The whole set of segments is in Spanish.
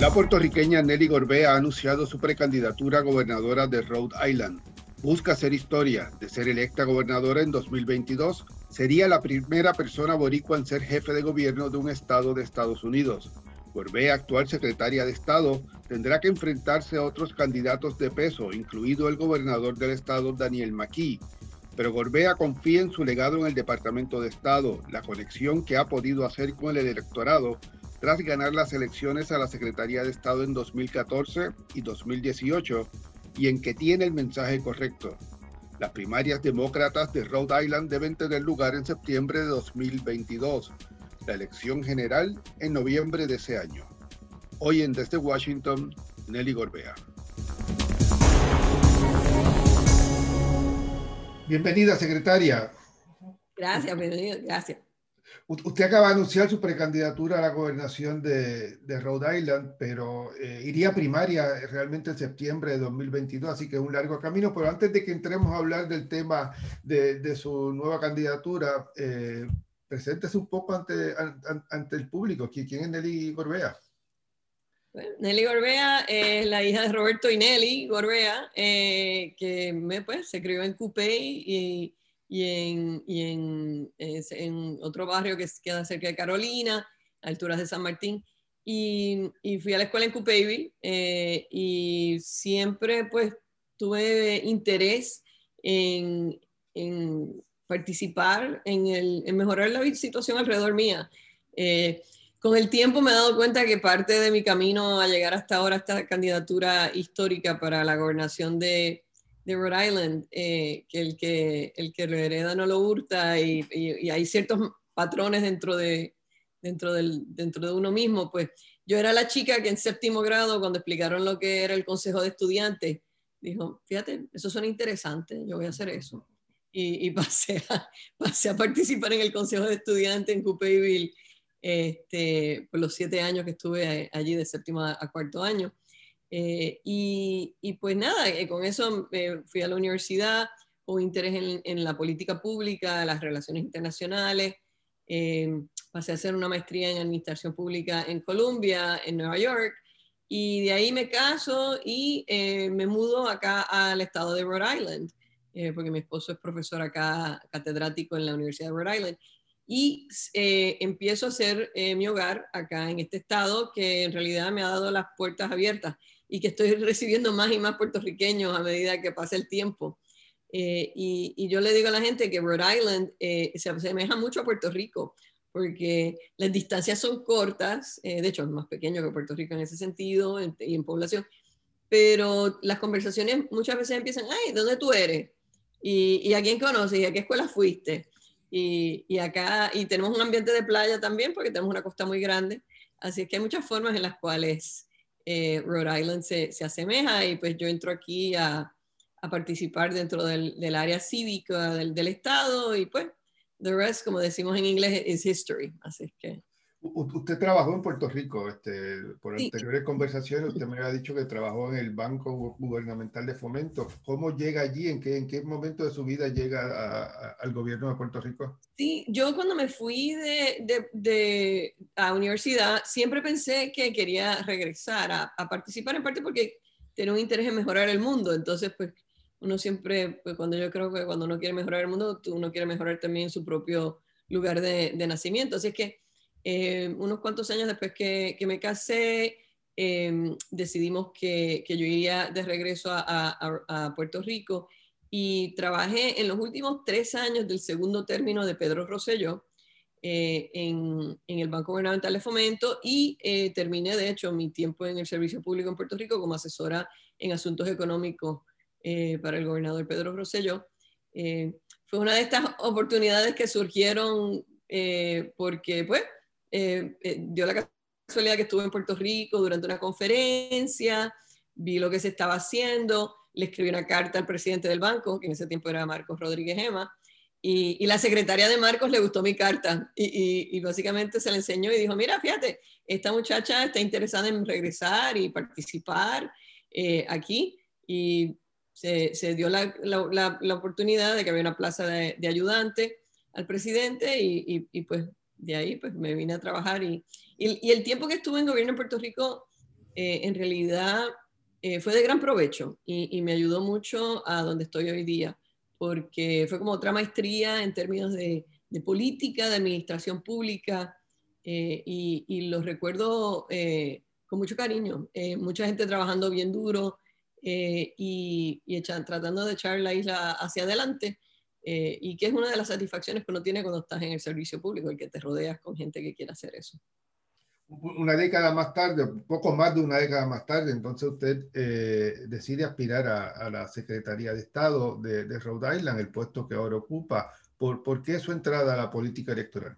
La puertorriqueña Nelly Gorbea ha anunciado su precandidatura a gobernadora de Rhode Island. Busca hacer historia de ser electa gobernadora en 2022. Sería la primera persona boricua en ser jefe de gobierno de un estado de Estados Unidos. Gorbea, actual secretaria de Estado, tendrá que enfrentarse a otros candidatos de peso, incluido el gobernador del estado Daniel McKee. Pero Gorbea confía en su legado en el Departamento de Estado, la conexión que ha podido hacer con el electorado tras ganar las elecciones a la Secretaría de Estado en 2014 y 2018 y en que tiene el mensaje correcto. Las primarias demócratas de Rhode Island deben tener lugar en septiembre de 2022, la elección general en noviembre de ese año. Hoy en Desde Washington, Nelly Gorbea. Bienvenida, secretaria. Gracias, bienvenida, gracias. Usted acaba de anunciar su precandidatura a la gobernación de, Rhode Island, pero eh, iría primaria realmente en septiembre de 2022, así que es un largo camino. Pero antes de que entremos a hablar del tema de, su nueva candidatura, eh, preséntese un poco ante, ante, el público. ¿Quién es Nelly Gorbea? Nelly Gorbea es la hija de Roberto y Nelly Gorbea, eh, que me, pues, se crió en Coupey y y en, y en, en, otro barrio que queda cerca de Carolina, a alturas de San Martín. Y, y fui a la escuela en Coupeyville eh, y siempre pues tuve interés en, en participar en, el, en, mejorar la situación alrededor mía. Eh, con el tiempo me he dado cuenta que parte de mi camino a llegar hasta ahora, esta candidatura histórica para la gobernación de, de Rhode Island, eh, que, el que el que lo hereda no lo hurta y, hay ciertos patrones dentro de, dentro, del, dentro de uno mismo, pues yo era la chica que en séptimo grado, cuando explicaron lo que era el consejo de estudiantes, dijo, fíjate, eso suena interesante, yo voy a hacer eso. Y, pasé, a, pasé a participar en el consejo de estudiantes en Coupeyville este, por los siete años que estuve allí de séptimo a cuarto año. Eh, y, pues nada, eh, con eso eh, fui a la universidad con interés en, la política pública, las relaciones internacionales. pasé a hacer una maestría en administración pública en Columbia, en Nueva York. Y de ahí me caso y me mudo acá al estado de Rhode Island, porque mi esposo es profesor acá, catedrático en la Universidad de Rhode Island. Y empiezo a hacer mi hogar acá en este estado que en realidad me ha dado las puertas abiertas y que estoy recibiendo más y más puertorriqueños a medida que pasa el tiempo. Eh, y, yo le digo a la gente que Rhode Island eh, se asemeja mucho a Puerto Rico, porque las distancias son cortas, eh, de hecho es más pequeño que Puerto Rico en ese sentido y en población, pero las conversaciones muchas veces empiezan, ay, ¿dónde tú eres? ¿Y, a quién conoces? ¿Y a qué escuela fuiste? Y, y, acá, y tenemos un ambiente de playa también, porque tenemos una costa muy grande, así que hay muchas formas en las cuales eh, Rhode Island se, se, asemeja y pues yo entro aquí a, a participar dentro del, del área cívica del, del, Estado y pues the rest, como decimos en inglés, is history. Así es Usted trabajó en Puerto Rico, este, por anteriores conversaciones, usted me había dicho que trabajó en el Banco Gubernamental de Fomento. ¿Cómo llega allí? ¿En qué, en qué momento de su vida llega al gobierno de Puerto Rico? Sí, yo cuando me fui de, de, de a universidad, siempre pensé que quería regresar a, a, participar, en parte porque tenía un interés en mejorar el mundo. Entonces, pues uno siempre, pues cuando yo creo que cuando uno quiere mejorar el mundo, uno quiere mejorar también su propio lugar de, de nacimiento. Así es que eh, unos cuantos años después que, me casé, em, decidimos que, yo iría de regreso a, Puerto Rico y trabajé en los últimos tres años del segundo término de Pedro Rosselló eh, en, el Banco Gubernamental de Fomento y eh, terminé, de hecho, mi tiempo en el Servicio Público en Puerto Rico como asesora en asuntos económicos para el gobernador Pedro Rosselló. fue una de estas oportunidades que surgieron porque, pues, eh, eh, dio la casualidad que estuve en Puerto Rico durante una conferencia, vi lo que se estaba haciendo, le escribí una carta al presidente del banco, que en ese tiempo era Marcos Rodríguez Gema, y, la secretaria de Marcos le gustó mi carta y, básicamente se le enseñó y dijo, mira, fíjate, esta muchacha está interesada en regresar y participar eh, aquí y se, dio la, la, la, oportunidad de que había una plaza de, ayudante al presidente y, pues de ahí pues me vine a trabajar y, y, el tiempo que estuve en gobierno en Puerto Rico en realidad fue de gran provecho y, me ayudó mucho a donde estoy hoy día, porque fue como otra maestría en términos de, política, de administración pública, y, y, los recuerdo con mucho cariño. mucha gente trabajando bien duro, eh, y, tratando de echar la isla hacia adelante. Eh, y que es una de las satisfacciones que uno tiene cuando estás en el servicio público, el que te rodeas con gente que quiere hacer eso. Una década más tarde, poco más de una década más tarde, entonces usted eh, decide aspirar a, la Secretaría de Estado de, de, Rhode Island, el puesto que ahora ocupa. ¿Por, ¿Por qué su entrada a la política electoral?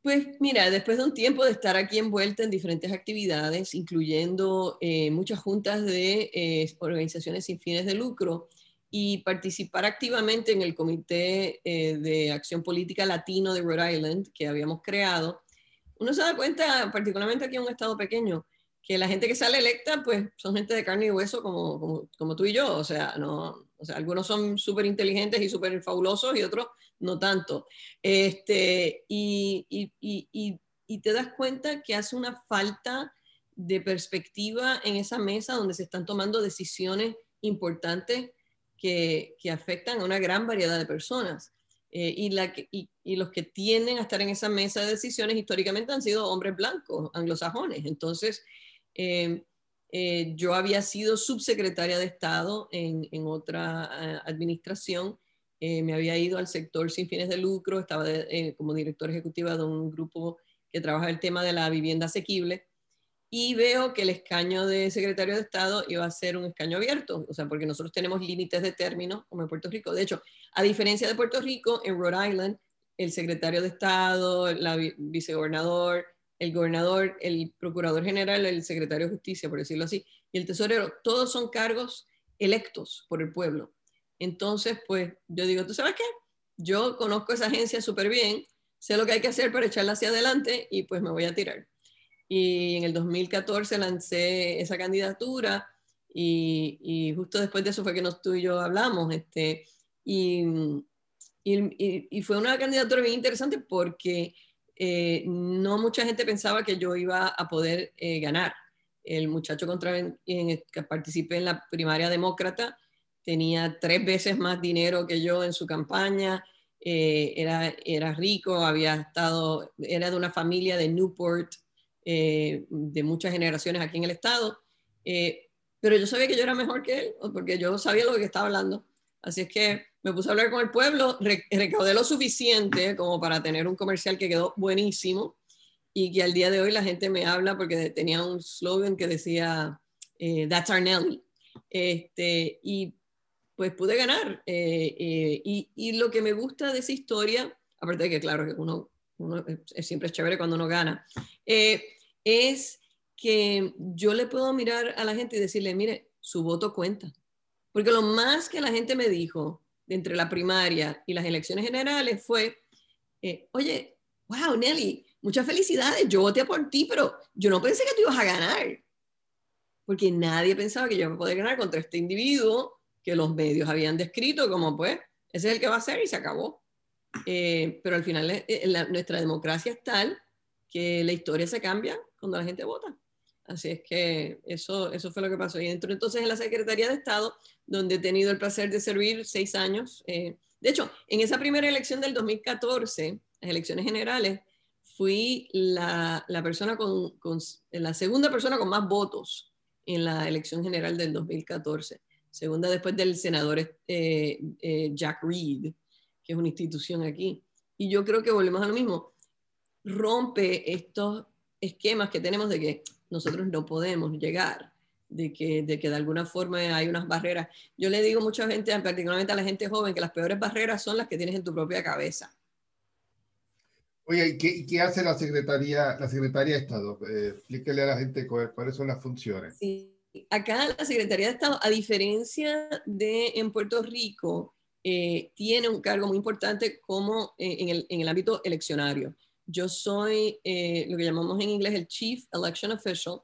Pues mira, después de un tiempo de estar aquí envuelta en diferentes actividades, incluyendo eh, muchas juntas de eh, organizaciones sin fines de lucro y participar activamente en el Comité eh, de Acción Política Latino de Rhode Island que habíamos creado, uno se da cuenta, particularmente aquí en un estado pequeño, que la gente que sale electa, pues son gente de carne y hueso como, como, como tú y yo, o sea, no, o sea, algunos son súper inteligentes y súper fabulosos y otros no tanto. Este, y, te das cuenta que hace una falta de perspectiva en esa mesa donde se están tomando decisiones importantes que, afectan a una gran variedad de personas. Eh, y, la y, los que tienden a estar en esa mesa de decisiones históricamente han sido hombres blancos, anglosajones. Entonces, eh, eh, yo había sido subsecretaria de Estado en, en otra administración eh, me había ido al sector sin fines de lucro, estaba eh, como directora ejecutiva de un grupo que trabaja el tema de la vivienda asequible y veo que el escaño de secretario de Estado iba a ser un escaño abierto, o sea, porque nosotros tenemos límites de término como en Puerto Rico. De hecho, a diferencia de Puerto Rico, en Rhode Island, el secretario de Estado, el vicegobernador, el gobernador, el procurador general, el secretario de Justicia, por decirlo así, y el tesorero, todos son cargos electos por el pueblo. Entonces, pues yo digo, ¿tú sabes qué? Yo conozco esa agencia súper bien, sé lo que hay que hacer para echarla hacia adelante y pues me voy a tirar. Y en el 2014 lancé esa candidatura y, justo después de eso fue que nos, tú y yo hablamos. Este, y, y, fue una candidatura bien interesante porque eh, no mucha gente pensaba que yo iba a poder eh, ganar. El muchacho contra que participé en la primaria demócrata tenía tres veces más dinero que yo en su campaña, eh, era, era rico, había estado, era de una familia de Newport, eh, de muchas generaciones aquí en el estado, eh, pero yo sabía que yo era mejor que él, porque yo sabía lo que estaba hablando. Así es que me puse a hablar con el pueblo, recaudé lo suficiente como para tener un comercial que quedó buenísimo y que al día de hoy la gente me habla porque tenía un slogan que decía, That's our Nelly. Este, y pues pude ganar. Eh, eh, y, lo que me gusta de esa historia, aparte de que claro, que uno, es, siempre es chévere cuando uno gana, eh, es que yo le puedo mirar a la gente y decirle, mire, su voto cuenta. Porque lo más que la gente me dijo entre la primaria y las elecciones generales fue, oye, wow, Nelly, muchas felicidades, yo voté por ti, pero yo no pensé que tú ibas a ganar. Porque nadie pensaba que yo iba a poder ganar contra este individuo que los medios habían descrito como pues, ese es el que va a ser y se acabó. Eh, pero al final eh, nuestra democracia es tal que la historia se cambia cuando la gente vota. Así es que eso, eso fue lo que pasó. Y entro entonces en la Secretaría de Estado, donde he tenido el placer de servir seis años. Eh, de hecho, en esa primera elección del 2014, las elecciones generales, fui la, la persona con, con, la segunda persona con más votos en la elección general del 2014 segunda después del senador eh, eh, Jack Reed, que es una institución aquí. Y yo creo que volvemos a lo mismo, rompe estos esquemas que tenemos de que nosotros no podemos llegar, de que, de que de alguna forma hay unas barreras. Yo le digo a mucha gente, particularmente a la gente joven, que las peores barreras son las que tienes en tu propia cabeza. Oye, ¿y qué, qué hace la Secretaría, la Secretaría de Estado? Eh, explíquele a la gente cuáles son las funciones. Sí acá la Secretaría de Estado, a diferencia de en Puerto Rico, eh, tiene un cargo muy importante como eh, en, el, en, el, ámbito eleccionario. Yo soy eh, lo que llamamos en inglés el Chief Election Official,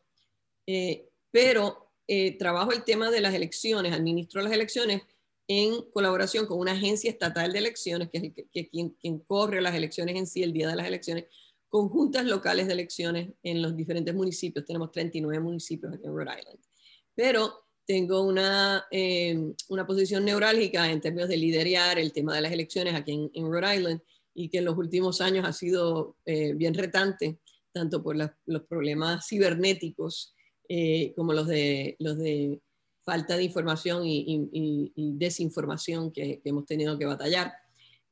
pero trabajo el tema de las elecciones, administro las elecciones en colaboración con una agencia estatal de elecciones, que es quien, corre las elecciones en sí, el día de las elecciones, conjuntas locales de elecciones en los diferentes municipios. Tenemos 39 municipios aquí en Rhode Island. Pero tengo una, eh, una posición neurálgica en términos de liderar el tema de las elecciones aquí en Rhode Island y que en los últimos años ha sido eh, bien retante, tanto por los problemas cibernéticos eh, como los de, los de falta de información y, desinformación que, hemos tenido que batallar.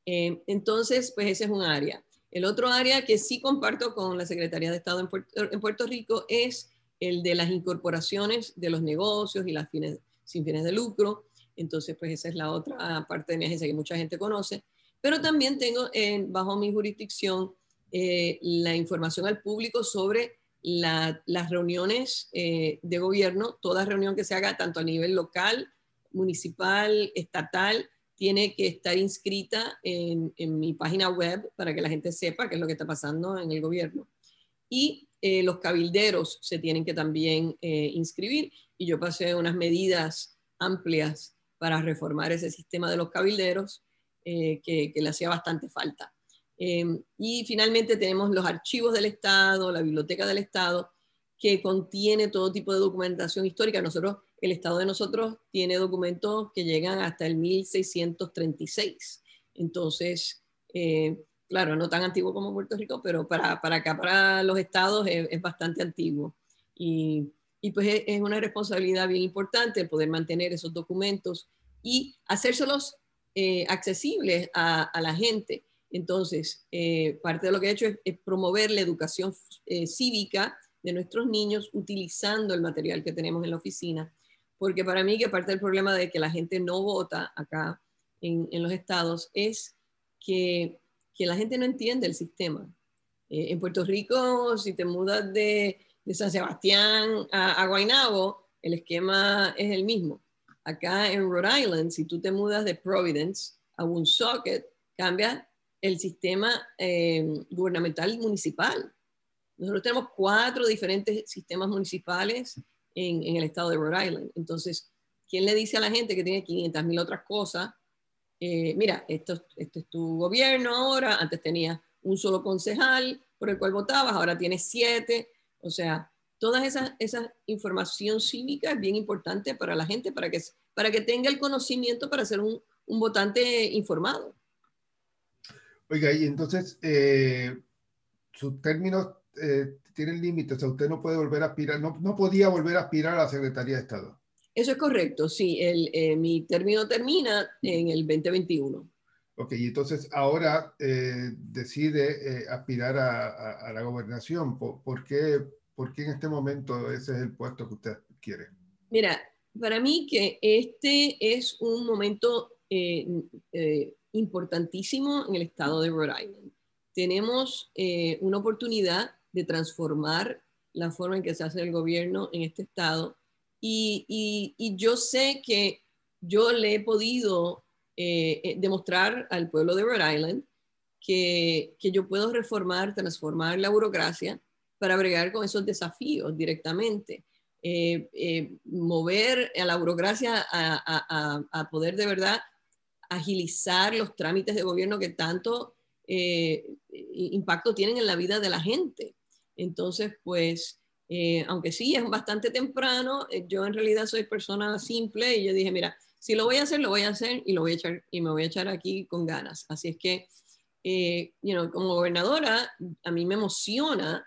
Eh, entonces, pues ese es un área. El otro área que sí comparto con la Secretaría de Estado en Puerto, en Puerto Rico es el de las incorporaciones de los negocios y las fines, sin fines de lucro. Entonces, pues esa es la otra parte de mi agencia que mucha gente conoce. Pero también tengo en, bajo mi jurisdicción eh, la información al público sobre las reuniones eh, de gobierno, toda reunión que se haga tanto a nivel local, municipal, estatal, tiene que estar inscrita en, mi página web para que la gente sepa qué es lo que está pasando en el gobierno. Y eh, los cabilderos se tienen que también inscribir y yo pasé unas medidas amplias para reformar ese sistema de los cabilderos eh, que, le hacía bastante falta. Em, y finalmente tenemos los archivos del Estado, la biblioteca del Estado, que contiene todo tipo de documentación histórica. Nosotros, el Estado de nosotros tiene documentos que llegan hasta el 1636. Entonces, eh, claro, no tan antiguo como Puerto Rico, pero para, para acá, para los estados, es, bastante antiguo. Y, pues es, es, una responsabilidad bien importante poder mantener esos documentos y hacérselos eh, accesibles a, la gente. Entonces, eh, parte de lo que he hecho es, promover la educación eh, cívica de nuestros niños utilizando el material que tenemos en la oficina, porque para mí que parte del problema de que la gente no vota acá en, los estados es que, la gente no entiende el sistema. en Puerto Rico, si te mudas de, San Sebastián a, a Guaynabo, el esquema es el mismo acá en Rhode Island, si tú te mudas de Providence a Woonsocket, cambia el sistema eh, gubernamental municipal. Nosotros tenemos cuatro diferentes sistemas municipales en, el estado de Rhode Island. Entonces, ¿quién le dice a la gente que tiene 500 mil otras cosas? Eh, mira, esto, esto es tu gobierno ahora, antes tenías un solo concejal por el cual votabas, ahora tienes siete. O sea, toda esa, esa información cívica es bien importante para la gente, para que, para que tenga el conocimiento para ser un, un votante informado. Oiga, y entonces, eh, sus términos eh, tienen límites, o sea, usted no puede volver a aspirar, no, no, podía volver a aspirar a la Secretaría de Estado. Eso es correcto, sí, el, eh, mi término termina en el 2021. Ok, y entonces ahora decide aspirar a, a, la gobernación. ¿Por, por qué, ¿Por qué en este momento ese es el puesto que usted quiere? Mira, para mí que este es un momento eh, eh, importantísimo en el estado de Rhode Island. Tenemos eh, una oportunidad de transformar la forma en que se hace el gobierno en este estado y, y, yo sé que yo le he podido demostrar al pueblo de Rhode Island que, que yo puedo reformar, transformar la burocracia para bregar con esos desafíos directamente. Eh, eh, mover a la burocracia a, poder de verdad agilizar los trámites de gobierno que tanto eh, impacto tienen en la vida de la gente. Entonces, pues, aunque sí es bastante temprano, yo en realidad soy persona simple y yo dije, mira, si lo voy a hacer, lo voy a hacer y lo voy a echar y me voy a echar aquí con ganas. Así es que, como gobernadora, a mí me emociona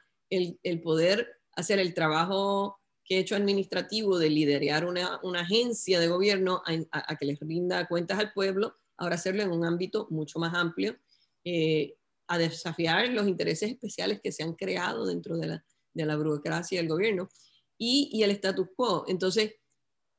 el, poder hacer el trabajo que he hecho administrativo de liderar una, agencia de gobierno a, que les rinda cuentas al pueblo, ahora hacerlo en un ámbito mucho más amplio, eh, a desafiar los intereses especiales que se han creado dentro de la, burocracia del gobierno y, el status quo. Entonces,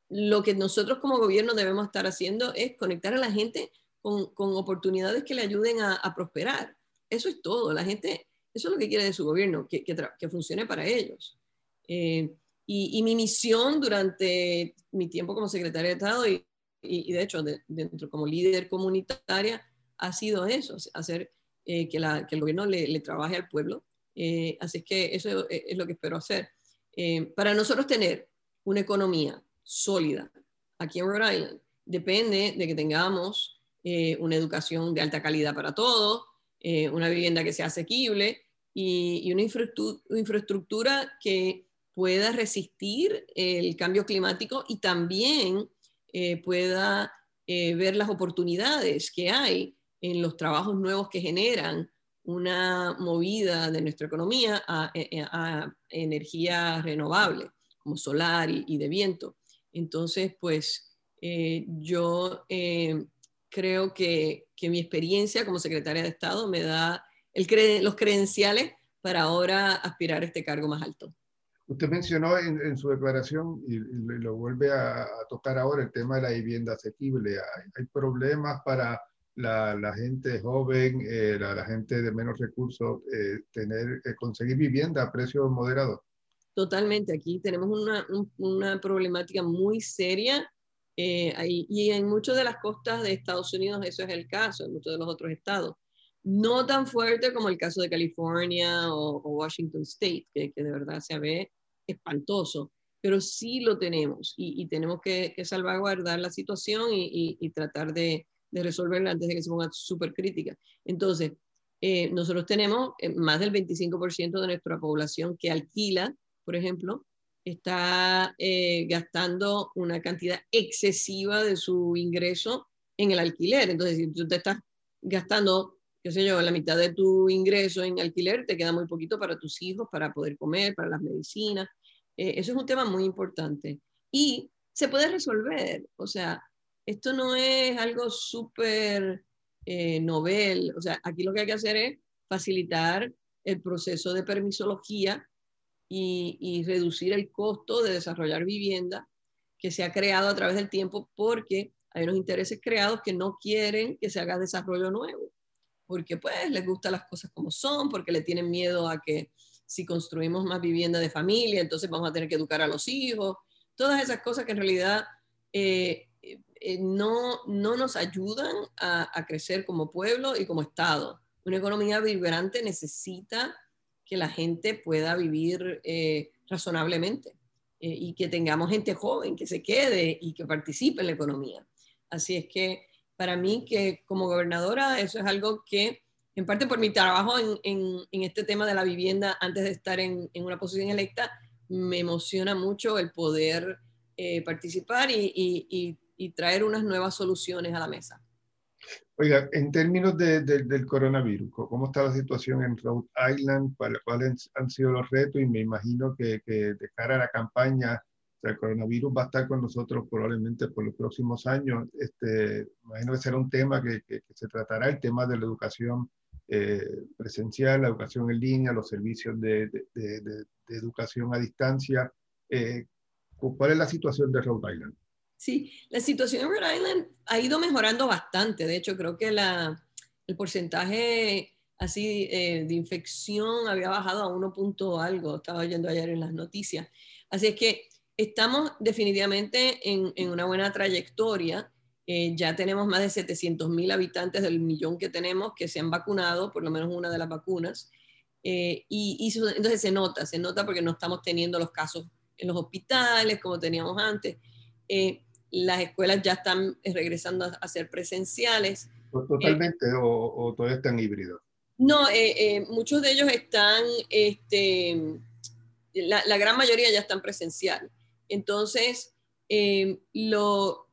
lo que nosotros como gobierno debemos estar haciendo es conectar a la gente con, oportunidades que le ayuden a prosperar. Eso es todo. La gente eso es lo que quiere de su gobierno, que, que, funcione para ellos. Eh, y, mi misión durante mi tiempo como secretaria de Estado y, y, de hecho dentro como líder comunitaria ha sido eso, hacer eh, que, la, que, el gobierno le, le trabaje al pueblo. Eh, así que eso es, lo que espero hacer. para nosotros tener una economía sólida aquí en Rhode Island depende de que tengamos una educación de alta calidad para todos, una vivienda que sea asequible, y, una infraestructura que pueda resistir el cambio climático y también eh, pueda eh, ver las oportunidades que hay en los trabajos nuevos que generan una movida de nuestra economía a, eh, energía renovable, como solar y, de viento. Entonces, pues yo creo que, que, mi experiencia como secretaria de Estado me da los credenciales para ahora aspirar a este cargo más alto. Usted mencionó en, su declaración, y, lo vuelve a, tocar ahora, el tema de la vivienda asequible. Hay, problemas para la, gente joven, eh, la, gente de menos recursos, eh, tener, eh, conseguir vivienda a precios moderados. Totalmente, aquí tenemos una, una problemática muy seria y en muchas de las costas de Estados Unidos eso es el caso, en muchos de los otros estados no tan fuerte como el caso de California o, Washington State, que, de verdad se ve espantoso, pero sí lo tenemos y, tenemos que, salvaguardar la situación y, tratar de, resolverla antes de que se ponga súper crítica. Entonces, eh, nosotros tenemos eh, más del 25% de nuestra población que alquila, por ejemplo, está eh, gastando una cantidad excesiva de su ingreso en el alquiler. Entonces, si tú te estás gastando qué sé yo, la mitad de tu ingreso en alquiler, te queda muy poquito para tus hijos, para poder comer, para las medicinas. Eh, eso es un tema muy importante. Y se puede resolver, o sea, esto no es algo súper eh, novel, o sea, aquí lo que hay que hacer es facilitar el proceso de permisología y, y reducir el costo de desarrollar vivienda que se ha creado a través del tiempo porque hay unos intereses creados que no quieren que se haga desarrollo nuevo porque pues les gustan las cosas como son, porque le tienen miedo a que si construimos más vivienda de familia, entonces vamos a tener que educar a los hijos, todas esas cosas que en realidad eh, eh, no, no nos ayudan a, crecer como pueblo y como Estado. Una economía vibrante necesita que la gente pueda vivir eh, razonablemente y que tengamos gente joven que se quede y que participe en la economía. Así es que para mí que como gobernadora eso es algo que, en parte por mi trabajo en, en, este tema de la vivienda antes de estar en, en, una posición electa, me emociona mucho el poder eh, participar y, y, y, traer unas nuevas soluciones a la mesa. Oiga, en términos de, del coronavirus, ¿cómo está la situación en Rhode Island? ¿Cuáles han sido los retos? Y me imagino que, que de cara a la campaña el coronavirus va a estar con nosotros probablemente por los próximos años. Este, imagino que será un tema que, se tratará, el tema de la educación eh, presencial, la educación en línea, los servicios de, educación a distancia. Eh, ¿Cuál es la situación de Rhode Island? Sí, la situación en Rhode Island ha ido mejorando bastante. De hecho, creo que la, el porcentaje así eh, de infección había bajado a 1 punto algo, estaba oyendo ayer en las noticias. Así es que estamos definitivamente en, una buena trayectoria. Eh, ya tenemos más de 700 mil habitantes del millón que tenemos que se han vacunado, por lo menos una de las vacunas. Eh, y, entonces se nota, se nota porque no estamos teniendo los casos en los hospitales como teníamos antes. Eh, las escuelas ya están regresando a, ser presenciales. ¿Totalmente o, todavía están híbridos? No, muchos de ellos están, este, la, la, gran mayoría ya están presenciales. Entonces, eh, lo,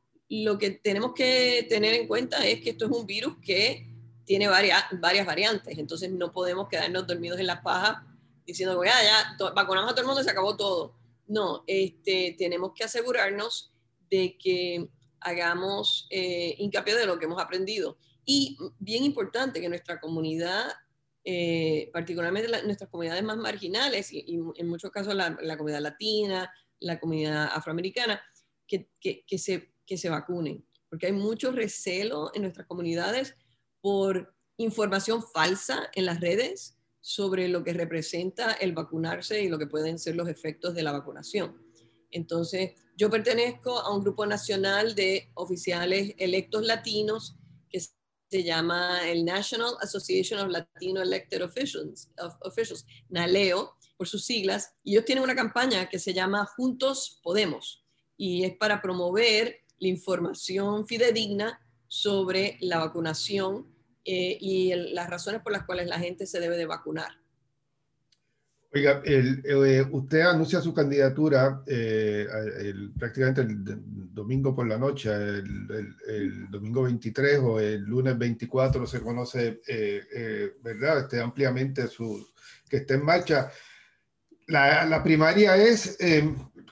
que tenemos que tener en cuenta es que esto es un virus que tiene varias, varias variantes, entonces no podemos quedarnos dormidos en la paja diciendo, ya, ya, vacunamos a todo el mundo y se acabó todo. No, este, tenemos que asegurarnos de que hagamos eh, hincapié de lo que hemos aprendido. Y bien importante que nuestra comunidad, eh, particularmente nuestras comunidades más marginales y, en muchos casos la, la, comunidad latina, la comunidad afroamericana, que, que, se, que se vacunen, porque hay mucho recelo en nuestras comunidades por información falsa en las redes sobre lo que representa el vacunarse y lo que pueden ser los efectos de la vacunación. Entonces, yo pertenezco a un grupo nacional de oficiales electos latinos que se llama el National Association of Latino Elected Officials, of Officials NALEO, por sus siglas, y ellos tienen una campaña que se llama Juntos Podemos, y es para promover la información fidedigna sobre la vacunación eh, y las razones por las cuales la gente se debe de vacunar. Oiga, eh, usted anuncia su candidatura eh, prácticamente el, domingo por la noche, el, domingo 23 o el lunes 24 se conoce, eh, ¿verdad? Este, ampliamente su, que esté en marcha. La, la primaria es,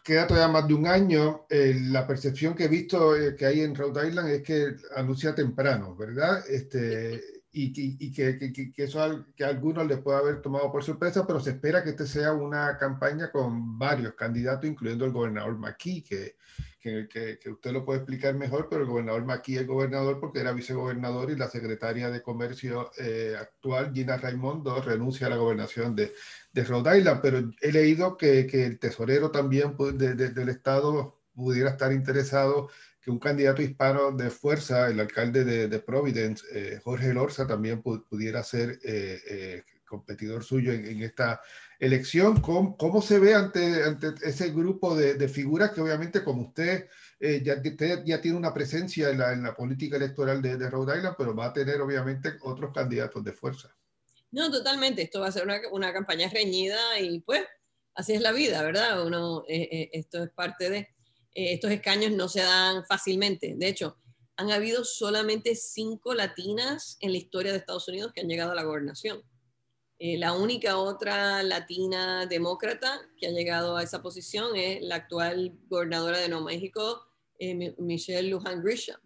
queda todavía más de un año. la percepción que he visto que hay en Rhode Island es que anuncia temprano, ¿verdad? Este, y, y que, que, que, eso que a algunos les puede haber tomado por sorpresa, pero se espera que este sea una campaña con varios candidatos, incluyendo el gobernador McKee, que, que, usted lo puede explicar mejor, pero el gobernador McKee es gobernador porque era vicegobernador y la secretaria de Comercio eh, actual, Gina Raimondo, renuncia a la gobernación de, de Rhode Island, pero he leído que, el tesorero también del estado pudiera estar interesado que un candidato hispano de fuerza, el alcalde de, Providence, eh, Jorge Lorza, también pudiera ser eh, eh, competidor suyo en, esta elección. ¿Cómo, ¿Cómo, se ve ante, ante ese grupo de, figuras que obviamente como usted ya, ya, tiene una presencia en la, en la política electoral de, de, Rhode Island, pero va a tener obviamente otros candidatos de fuerza? No, totalmente. Esto va a ser una, una campaña reñida y pues así es la vida, ¿verdad? Uno, esto es parte de... Eh, estos escaños no se dan fácilmente. De hecho, han habido solamente cinco latinas en la historia de Estados Unidos que han llegado a la gobernación. Eh, la única otra latina demócrata que ha llegado a esa posición es la actual gobernadora de Nuevo México, eh, Michelle Luján Grisham.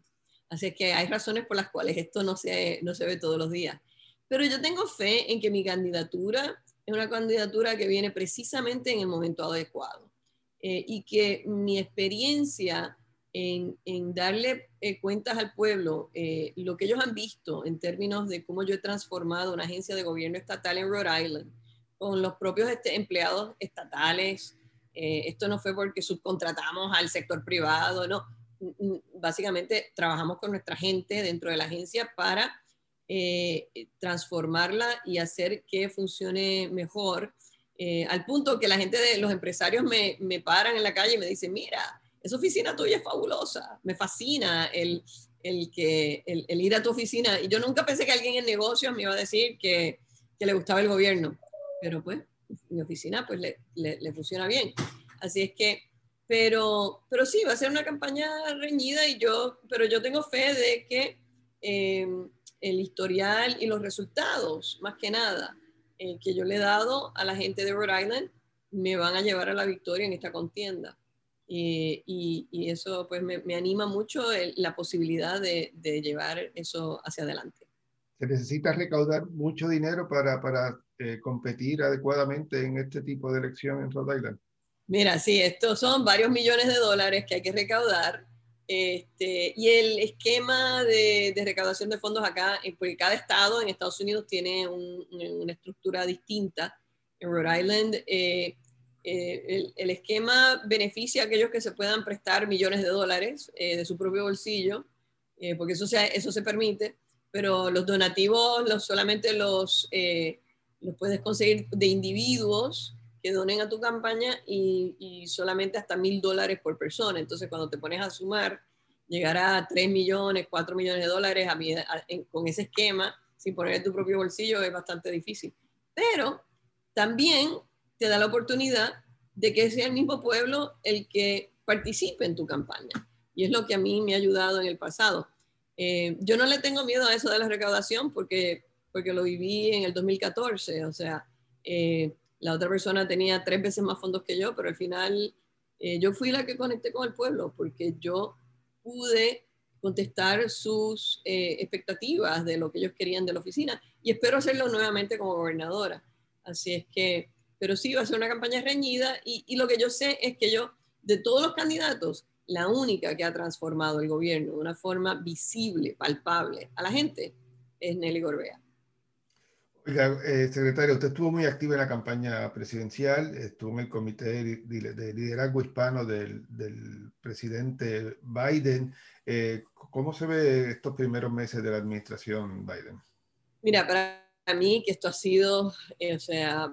Así que hay razones por las cuales esto no se, no se ve todos los días. Pero yo tengo fe en que mi candidatura es una candidatura que viene precisamente en el momento adecuado. Eh, y que mi experiencia en, darle eh, cuentas al pueblo, eh, lo que ellos han visto en términos de cómo yo he transformado una agencia de gobierno estatal en Rhode Island, con los propios este, empleados estatales, esto no fue porque subcontratamos al sector privado, no, básicamente trabajamos con nuestra gente dentro de la agencia para transformarla y hacer que funcione mejor eh, al punto que la gente de los empresarios me, me, paran en la calle y me dicen, mira, esa oficina tuya es fabulosa, me fascina el, el que, el, ir a tu oficina. Y yo nunca pensé que alguien en negocios me iba a decir que, que le gustaba el gobierno, pero pues mi oficina pues le, le, funciona bien. Así es que, pero, pero sí, va a ser una campaña reñida y yo, pero yo tengo fe de que eh, el historial y los resultados, más que nada, eh, que yo le he dado a la gente de Rhode Island me van a llevar a la victoria en esta contienda. Y, y, eso pues me, me anima mucho la posibilidad de, de, llevar eso hacia adelante. Se necesita recaudar mucho dinero para, para eh, competir adecuadamente en este tipo de elección en Rhode Island. Mira, sí, estos son varios millones de dólares que hay que recaudar este, y el esquema de, recaudación de fondos acá, eh, porque cada estado en Estados Unidos tiene una estructura distinta. En Rhode Island, eh, eh, el, esquema beneficia a aquellos que se puedan prestar millones de dólares de su propio bolsillo, porque eso se, eso se permite, pero los donativos los, solamente los, los puedes conseguir de individuos que donen a tu campaña y, solamente hasta mil dólares por persona. Entonces, cuando te pones a sumar, llegar a 3 millones, 4 millones de dólares con ese esquema, sin poner en tu propio bolsillo, es bastante difícil. Pero también te da la oportunidad de que sea el mismo pueblo el que participe en tu campaña. Y es lo que a mí me ha ayudado en el pasado. Eh, yo no le tengo miedo a eso de la recaudación porque, porque lo viví en el 2014. O sea, eh, la otra persona tenía tres veces más fondos que yo, pero al final eh, yo fui la que conecté con el pueblo porque yo pude contestar sus eh, expectativas de lo que ellos querían de la oficina y espero hacerlo nuevamente como gobernadora. Así es que, pero sí, va a ser una campaña reñida y, y lo que yo sé es que yo, de todos los candidatos, la única que ha transformado el gobierno de una forma visible, palpable a la gente es Nelly Gorbea. Oiga, eh, secretario, usted estuvo muy activo en la campaña presidencial, estuvo en el comité de, liderazgo hispano del, presidente Biden. Eh, ¿Cómo se ve estos primeros meses de la administración Biden? Mira, para mí que esto ha sido, eh, o sea,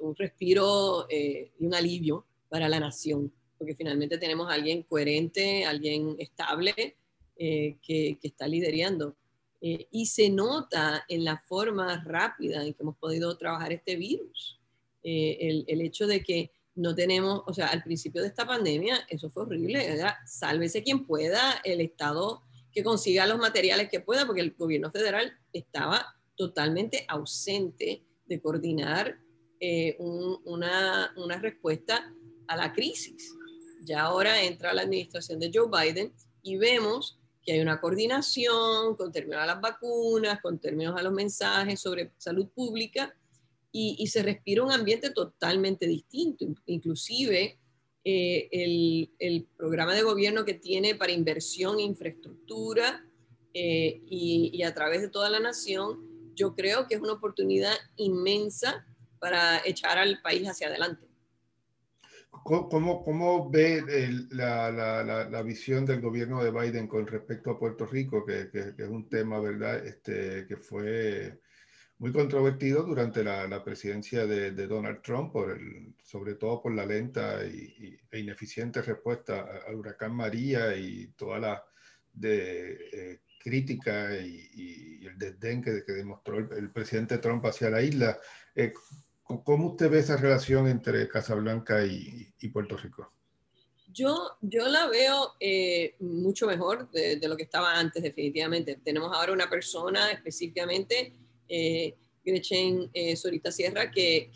un respiro y un alivio para la nación, porque finalmente tenemos a alguien coherente, alguien estable que, que está liderando eh, y se nota en la forma rápida en que hemos podido trabajar este virus. el, el, hecho de que no tenemos, o sea, al principio de esta pandemia, eso fue horrible, era sálvese quien pueda, el Estado que consiga los materiales que pueda, porque el gobierno federal estaba totalmente ausente de coordinar eh, una, una respuesta a la crisis. Ya ahora entra la administración de Joe Biden y vemos que hay una coordinación con términos a las vacunas, con términos a los mensajes sobre salud pública, y, se respira un ambiente totalmente distinto. Inclusive eh, el, el, programa de gobierno que tiene para inversión e infraestructura eh, y, y, a través de toda la nación, yo creo que es una oportunidad inmensa para echar al país hacia adelante. ¿Cómo, cómo ve la, la, la, visión del gobierno de Biden con respecto a Puerto Rico, que, que, que es un tema, ¿verdad?, este, que fue muy controvertido durante la, presidencia de, Donald Trump, por el, sobre todo por la lenta y, e ineficiente respuesta al huracán María y toda la de, eh, crítica y, el desdén que, demostró el, presidente Trump hacia la isla. Eh, ¿Cómo usted ve esa relación entre Casablanca y, Puerto Rico? Yo, yo la veo eh, mucho mejor de, de, lo que estaba antes, definitivamente. Tenemos ahora una persona específicamente eh, Gretchen eh, Sorita Sierra, que,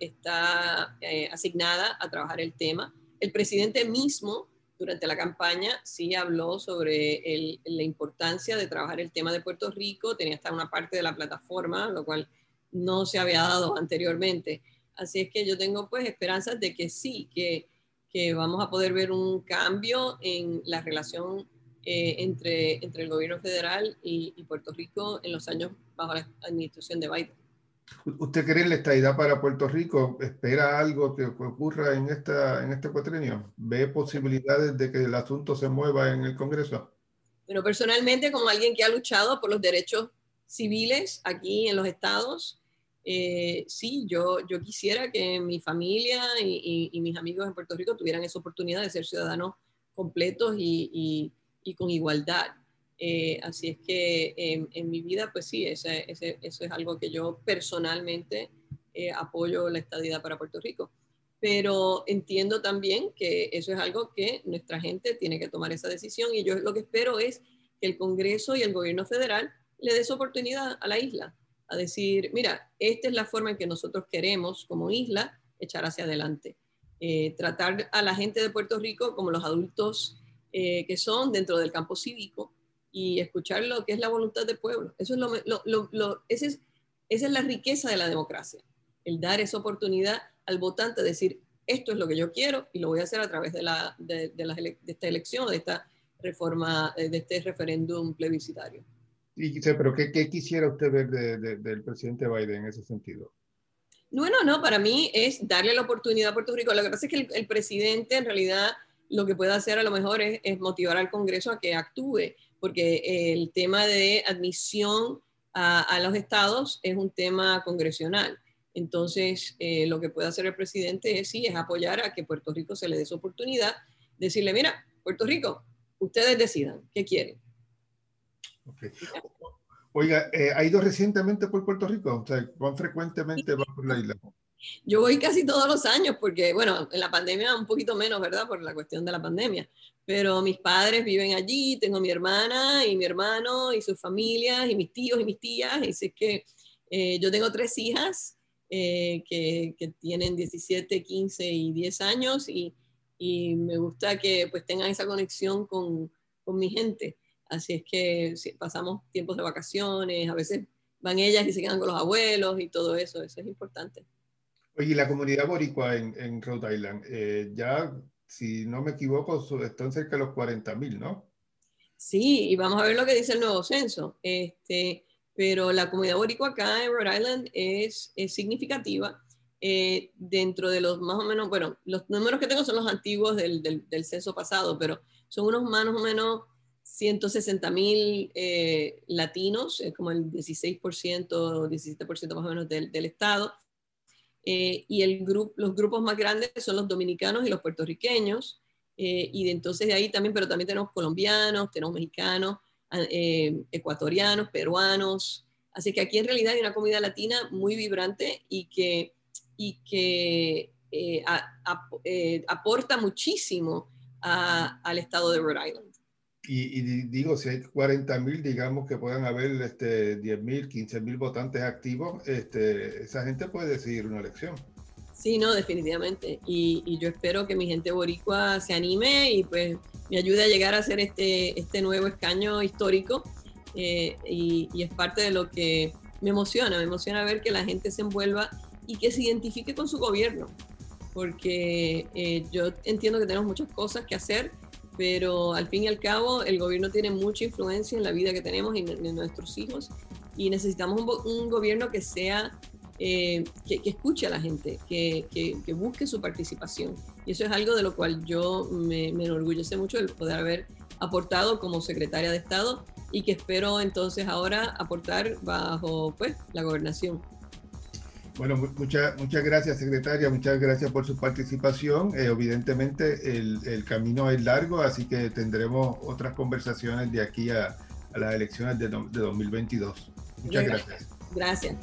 está eh, asignada a trabajar el tema. El presidente mismo, durante la campaña, sí habló sobre la importancia de trabajar el tema de Puerto Rico, tenía hasta una parte de la plataforma, lo cual no se había dado anteriormente. Así es que yo tengo pues esperanzas de que sí, que, vamos a poder ver un cambio en la relación entre, entre el gobierno federal y, y Puerto Rico en los años bajo la administración de Biden. ¿Usted cree la estadidad para Puerto Rico? ¿Espera algo que ocurra en, esta, en este cuatrenio? ¿Ve posibilidades de que el asunto se mueva en el Congreso? Bueno, personalmente, como alguien que ha luchado por los derechos civiles aquí en los estados, eh, sí, yo, yo quisiera que mi familia y, y, mis amigos en Puerto Rico tuvieran esa oportunidad de ser ciudadanos completos y, y con igualdad. Eh, así es que en, mi vida, pues sí, ese, eso es algo que yo personalmente eh, apoyo la estadidad para Puerto Rico. Pero entiendo también que eso es algo que nuestra gente tiene que tomar esa decisión y yo lo que espero es que el Congreso y el gobierno federal le dé esa oportunidad a la isla, a decir, mira, esta es la forma en que nosotros queremos como isla echar hacia adelante. Eh, tratar a la gente de Puerto Rico como los adultos que son dentro del campo cívico, y escuchar lo que es la voluntad del pueblo. Eso es lo, lo, lo, ese es, esa es la riqueza de la democracia, el dar esa oportunidad al votante, decir, esto es lo que yo quiero y lo voy a hacer a través de, la, de, de, de esta elección, de esta reforma, de este referéndum plebiscitario. Y, pero ¿qué, ¿qué, quisiera usted ver del presidente Biden en ese sentido? Bueno, no, para mí es darle la oportunidad a Puerto Rico. Lo que pasa es que el, el presidente en realidad lo que puede hacer a lo mejor es, es, motivar al Congreso a que actúe porque el tema de admisión a, los estados es un tema congresional. Entonces, eh, lo que puede hacer el presidente es, sí, es apoyar a que Puerto Rico se le dé su oportunidad, decirle, mira, Puerto Rico, ustedes decidan, ¿qué quieren? Oiga, eh, ¿ha ido recientemente por Puerto Rico? O sea, ¿cuán frecuentemente va por la isla? Yo voy casi todos los años porque, bueno, en la pandemia un poquito menos, ¿verdad? Por la cuestión de la pandemia. Pero mis padres viven allí, tengo mi hermana y mi hermano y sus familias y mis tíos y mis tías. Sé que eh, yo tengo tres hijas eh, que, que, tienen 17, 15 y 10 años y, y, me gusta que pues tengan esa conexión con, con mi gente. Así es que pasamos tiempos de vacaciones, a veces van ellas y se quedan con los abuelos y todo eso, eso es importante. Oye, la comunidad boricua en, en Rhode Island, eh, ya, si no me equivoco, están cerca de los 40 mil, ¿no? Sí, y vamos a ver lo que dice el nuevo censo. Este, pero la comunidad boricua acá en Rhode Island es, es significativa. Eh, dentro de los más o menos, bueno, los números que tengo son los antiguos del, del, del censo pasado, pero son unos más o menos 160 mil eh, latinos, es como el 16%, 17% más o menos del, del estado eh, y el grupo, los grupos más grandes son los dominicanos y los puertorriqueños, eh, y de entonces de ahí también, pero también tenemos colombianos, tenemos mexicanos, eh, ecuatorianos, peruanos, así que aquí en realidad hay una comunidad latina muy vibrante y que y que eh, eh, aporta muchísimo al estado de Rhode Island. Y, digo, si hay 40 mil, digamos que puedan haber este, 10 mil, 15 mil votantes activos, este, esa gente puede decidir una elección. Sí, no, definitivamente. Y, yo espero que mi gente boricua se anime y pues me ayude a llegar a hacer este, este nuevo escaño histórico. Eh, y, es parte de lo que me emociona, me emociona ver que la gente se envuelva y que se identifique con su gobierno. Porque eh, yo entiendo que tenemos muchas cosas que hacer, pero al fin y al cabo el gobierno tiene mucha influencia en la vida que tenemos y en, nuestros hijos y necesitamos un gobierno que sea eh, que, escuche a la gente, que, que, busque su participación. Y eso es algo de lo cual yo me, me, enorgullece mucho el poder haber aportado como secretaria de Estado y que espero entonces ahora aportar bajo pues, la gobernación. Bueno, muchas muchas gracias, secretaria. Muchas gracias por su participación. Eh, evidentemente, el, el, camino es largo, así que tendremos otras conversaciones de aquí a, a las elecciones de, de 2022. Muchas gracias. Gracias.